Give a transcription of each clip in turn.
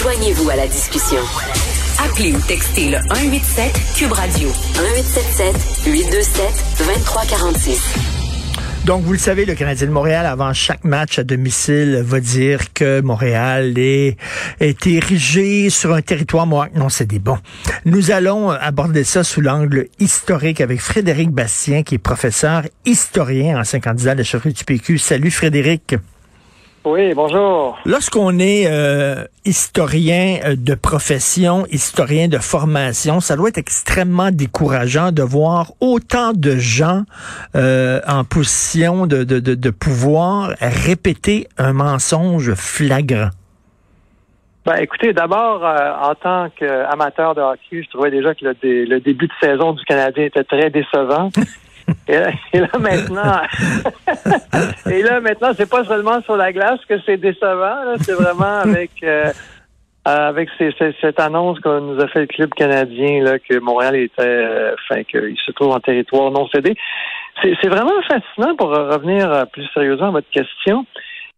Joignez-vous à la discussion. Appelez ou textez le 187 Cube Radio 1877 827 2346. Donc, vous le savez, le Canadien de Montréal, avant chaque match à domicile, va dire que Montréal est, est érigé sur un territoire mohawk. Non, c'est des bons. Nous allons aborder ça sous l'angle historique avec Frédéric Bastien, qui est professeur historien, ancien candidat à la chefferie du PQ. Salut, Frédéric. Oui, bonjour. Lorsqu'on est euh, historien euh, de profession, historien de formation, ça doit être extrêmement décourageant de voir autant de gens euh, en position de, de, de, de, pouvoir répéter un mensonge flagrant. Ben, écoutez, d'abord, en tant qu'amateur de hockey, je trouvais déjà que le, le début de saison du Canadien était très décevant. Et là, maintenant, et là maintenant, c'est pas seulement sur la glace que c'est décevant. C'est vraiment avec euh, avec cette annonce qu'on nous a fait le club canadien là que Montréal était, euh, enfin qu'il se trouve en territoire non cédé. C'est vraiment fascinant pour revenir plus sérieusement à votre question.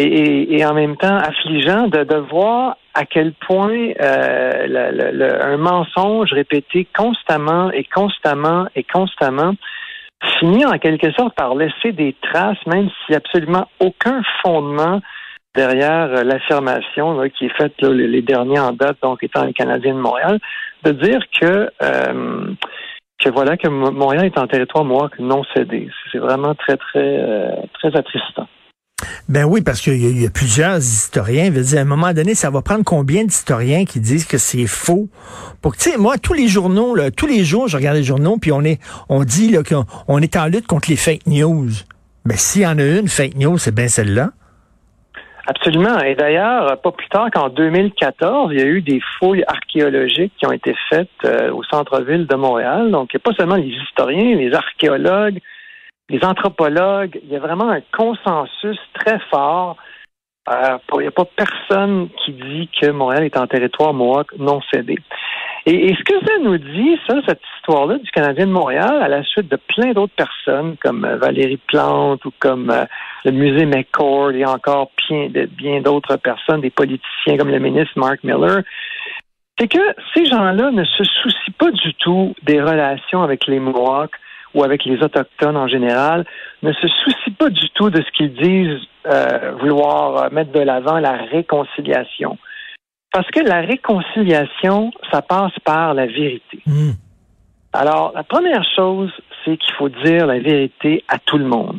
Et, en même temps affligeant de, de voir à quel point euh, un mensonge répété constamment et constamment et constamment finit en quelque sorte par laisser des traces, même s'il n'y a absolument aucun fondement derrière euh, l'affirmation qui est faite les, derniers en date, donc étant le Canadien de Montréal, de dire que euh, que voilà que Montréal est en territoire moi non cédé. C'est vraiment très très euh, très attristant. Ben oui, parce qu'il y, a plusieurs historiens. Veut dire, à un moment donné, ça va prendre combien d'historiens qui disent que c'est faux? Pour tu sais, moi, tous les journaux, là, tous les jours, je regarde les journaux, puis on est, on dit qu'on est en lutte contre les fake news. Mais ben, s'il y en a une fake news, c'est bien celle-là. Absolument. Et d'ailleurs, pas plus tard qu'en 2014, il y a eu des fouilles archéologiques qui ont été faites euh, au centre-ville de Montréal. Donc, il n'y a pas seulement les historiens, les archéologues, les anthropologues, il y a vraiment un consensus très fort. Euh, il n'y a pas personne qui dit que Montréal est en territoire mohawk non cédé. Et, ce que ça nous dit, ça, cette histoire-là du Canadien de Montréal, à la suite de plein d'autres personnes, comme euh, Valérie Plante ou comme euh, le musée McCord et encore bien, bien d'autres personnes, des politiciens comme le ministre Mark Miller, c'est que ces gens-là ne se soucient pas du tout des relations avec les Mohawks, ou avec les Autochtones en général, ne se soucient pas du tout de ce qu'ils disent euh, vouloir euh, mettre de l'avant la réconciliation. Parce que la réconciliation, ça passe par la vérité. Hmm. Alors, la première chose, c'est qu'il faut dire la vérité à tout le monde.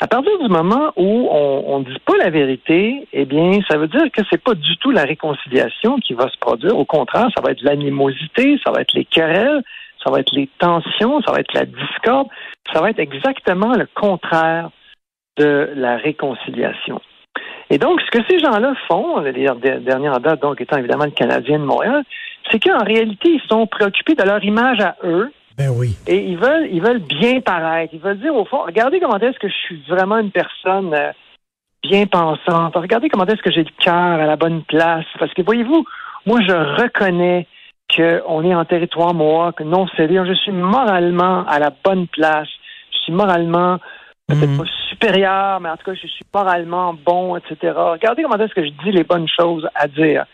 À partir du moment où on ne dit pas la vérité, eh bien, ça veut dire que c'est pas du tout la réconciliation qui va se produire. Au contraire, ça va être l'animosité, ça va être les querelles, ça va être les tensions, ça va être la discorde, ça va être exactement le contraire de la réconciliation. Et donc, ce que ces gens-là font, les dernières dates, donc étant évidemment le Canadien de Montréal, c'est qu'en réalité, ils sont préoccupés de leur image à eux. Ben oui. Et ils veulent, ils veulent bien paraître. Ils veulent dire au fond, regardez comment est-ce que je suis vraiment une personne euh, bien pensante. Regardez comment est-ce que j'ai le cœur à la bonne place. Parce que voyez-vous, moi, je reconnais qu'on est en territoire mohawk non cédé. Je suis moralement à la bonne place. Je suis moralement peut-être mhm. pas supérieur, mais en tout cas, je suis moralement bon, etc. Regardez comment est-ce que je dis les bonnes choses à dire.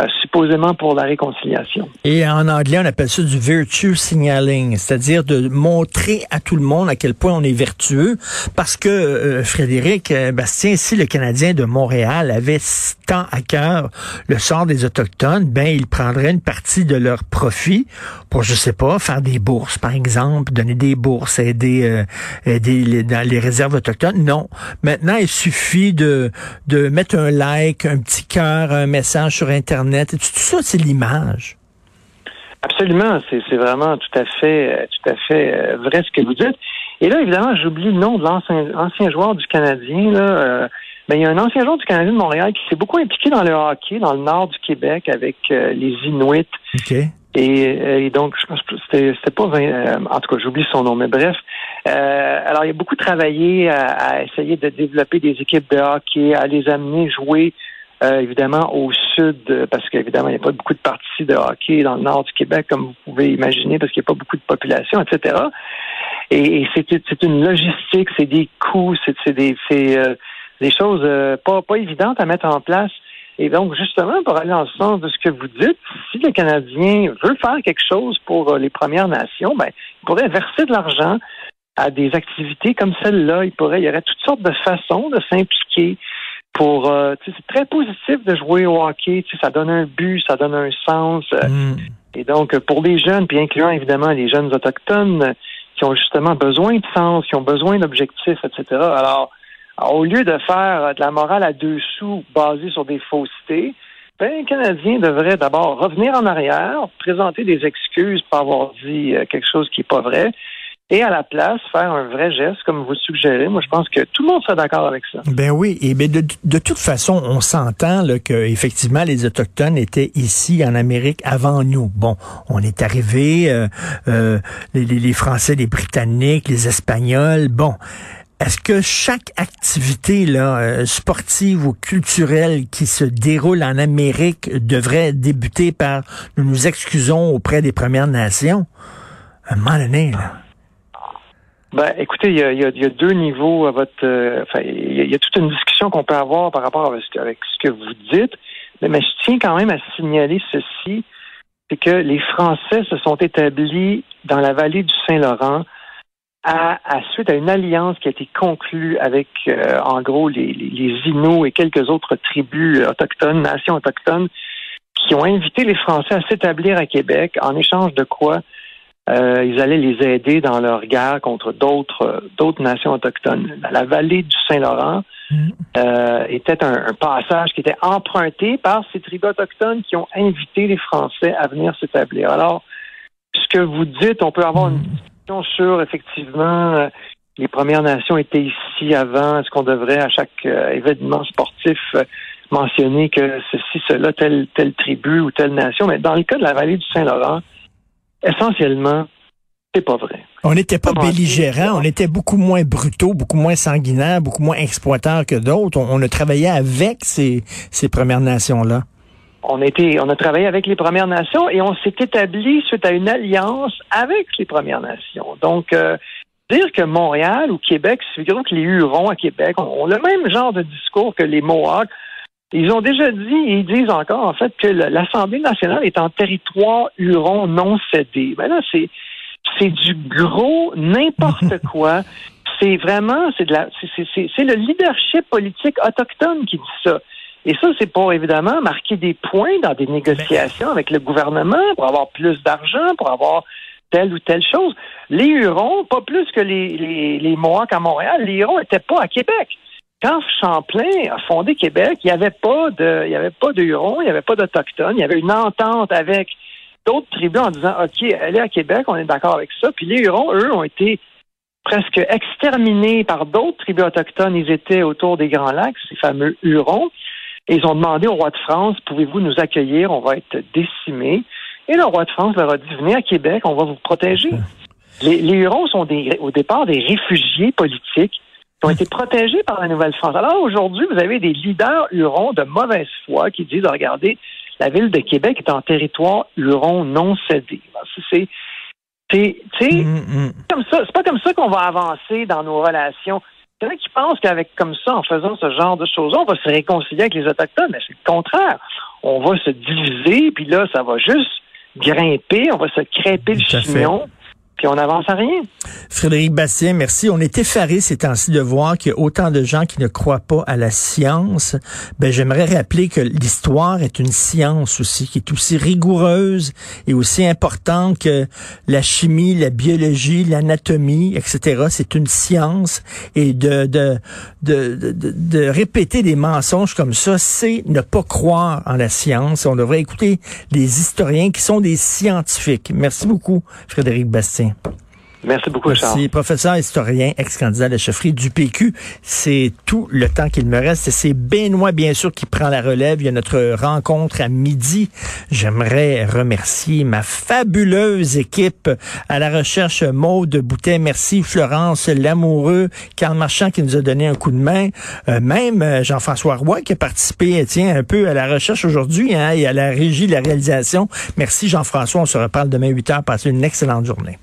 Euh, supposément pour la réconciliation. Et en anglais, on appelle ça du virtue signaling, c'est-à-dire de montrer à tout le monde à quel point on est vertueux, parce que euh, Frédéric euh, Bastien, si le Canadien de Montréal avait tant à cœur le sort des autochtones, ben il prendrait une partie de leur profit pour, je sais pas, faire des bourses, par exemple, donner des bourses, aider, aider les, dans les réserves autochtones. Non, maintenant il suffit de de mettre un like, un petit cœur, un message sur Internet tout ça, c'est l'image? Absolument, c'est vraiment tout à fait, euh, tout à fait euh, vrai ce que vous dites. Et là, évidemment, j'oublie le nom de l'ancien joueur du Canadien. Là, euh, ben, il y a un ancien joueur du Canadien de Montréal qui s'est beaucoup impliqué dans le hockey dans le nord du Québec avec les Inuits. Et, donc, je pense que c'était pas en tout cas, j'oublie son nom, mais bref. alors, il a beaucoup travaillé à, à, essayer de développer des équipes de hockey, à les amener jouer euh, évidemment au sud, euh, parce qu'évidemment, il n'y a pas beaucoup de parties de hockey dans le nord du Québec, comme vous pouvez imaginer, parce qu'il n'y a pas beaucoup de population, etc. Et, c'est une logistique, c'est des coûts, c'est des, euh, des choses pas, pas évidentes à mettre en place. Et donc, justement, pour aller dans le sens de ce que vous dites, si le Canadien veut faire quelque chose pour les Premières Nations, ben, il pourrait verser de l'argent à des activités comme celle-là. Il pourrait, il y aurait toutes sortes de façons de s'impliquer pour euh, c'est très positif de jouer au hockey, ça donne un but, ça donne un sens. Euh, mm. Et donc pour les jeunes, puis incluant évidemment les jeunes autochtones euh, qui ont justement besoin de sens, qui ont besoin d'objectifs, etc. Alors, au lieu de faire de la morale à deux sous basée sur des faussetés, ben, un Canadien devrait d'abord revenir en arrière, présenter des excuses pour avoir dit quelque chose qui n'est pas vrai, et à la place faire un vrai geste comme vous suggérez. Moi, je pense que tout le monde serait d'accord avec ça. Ben oui, et ben de, de toute façon, on s'entend que effectivement les autochtones étaient ici en Amérique avant nous. Bon, on est arrivé, euh, euh, les, les Français, les Britanniques, les Espagnols. Bon. Est-ce que chaque activité là, euh, sportive ou culturelle qui se déroule en Amérique devrait débuter par nous nous excusons auprès des Premières Nations? À un moment donné, là. Ben, écoutez, il y a, y a, deux niveaux à votre. Euh, il y, a toute une discussion qu'on peut avoir par rapport avec ce que vous dites. Mais, mais, je tiens quand même à signaler ceci, c'est que les Français se sont établis dans la vallée du Saint-Laurent à, à, suite à une alliance qui a été conclue avec, euh, en gros, les, les, les Inuits et quelques autres tribus autochtones, nations autochtones, qui ont invité les Français à s'établir à Québec en échange de quoi euh, ils allaient les aider dans leur guerre contre d'autres d'autres nations autochtones. La vallée du Saint-Laurent mm. euh, était un, passage qui était emprunté par ces tribus autochtones qui ont invité les Français à venir s'établir. Alors, ce que vous dites, on peut avoir une mm. discussion sur effectivement euh, les Premières Nations étaient ici avant. Est-ce qu'on devrait à chaque événement sportif mentionner que ceci, cela, telle telle tribu ou telle nation? Mais dans le cas de la vallée du Saint-Laurent essentiellement, c'est pas vrai. On n'était pas belligérants, on était beaucoup moins brutaux, beaucoup moins sanguinaires, beaucoup moins exploiteurs que d'autres. On, a travaillé avec ces, ces Premières Nations-là. On, était, on a travaillé avec les Premières Nations et on s'est établi suite à une alliance avec les Premières Nations. Donc, euh, dire que Montréal ou Québec, c'est que les Hurons à Québec ont, le même genre de discours que les Mohawks. Ils ont déjà dit, et ils disent encore, en fait, que l'Assemblée nationale est en territoire huron non cédé. Ben là, c'est, c'est du gros n'importe quoi. C'est vraiment, c'est de la, c'est le leadership politique autochtone qui dit ça. Et ça, c'est pour évidemment marquer des points dans des négociations avec le gouvernement pour avoir plus d'argent, pour avoir telle ou telle chose. Les Hurons, pas plus que les, les, les Mohawks à Montréal, les Hurons n'étaient pas à Québec quand Champlain a fondé Québec, il n'y avait pas de, il y avait pas de il n'y avait pas d'Autochtones, il y avait une entente avec d'autres tribus en disant, OK, est à Québec, on est d'accord avec ça. Puis les Hurons, eux, ont été presque exterminés par d'autres tribus autochtones. Ils étaient autour des Grands Lacs, ces fameux Hurons. Et ils ont demandé au roi de France, pouvez-vous nous accueillir? On va être décimés. Et le roi de France leur a dit, venez à Québec, on va vous protéger. Les, les Hurons sont des, au départ des réfugiés politiques ont été protégés par la Nouvelle-France. Alors aujourd'hui, vous avez des leaders hurons de mauvaise foi qui disent, regardez, la ville de Québec est en territoire huron non cédé. C'est c'est mm, mm. comme ça. C'est pas comme ça qu'on va avancer dans nos relations. Il y en a qui pensent qu'avec comme ça, en faisant ce genre de choses, on va se réconcilier avec les Autochtones, mais c'est le contraire. on va se diviser, puis là, ça va juste grimper, on va se crêper le chignon, puis on n'avance à rien. Frédéric Bastien, merci. On est effaré ces temps-ci de voir qu'il y a autant de gens qui ne croient pas à la science. Ben, j'aimerais rappeler que l'histoire est une science aussi, qui est aussi rigoureuse et aussi importante que la chimie, la biologie, l'anatomie, etc. C'est une science et de, de, de, de, de- répéter des mensonges comme ça, c'est ne pas croire en la science. On devrait écouter les historiens qui sont des scientifiques. Merci beaucoup, Frédéric Bastien. Merci beaucoup. Merci, professeur historien, ex-candidat à la chefferie du PQ. C'est tout le temps qu'il me reste. C'est Benoît, bien sûr, qui prend la relève. Il y a notre rencontre à midi. J'aimerais remercier ma fabuleuse équipe à la recherche Maude Boutet. Merci Florence Lamoureux, Carl Marchand qui nous a donné un coup de main. Euh, même euh, Jean-François Roy qui a participé, tiens, un peu à la recherche aujourd'hui hein, et à la régie de la réalisation. Merci Jean-François. On se reparle demain 8 heures. Passez une excellente journée.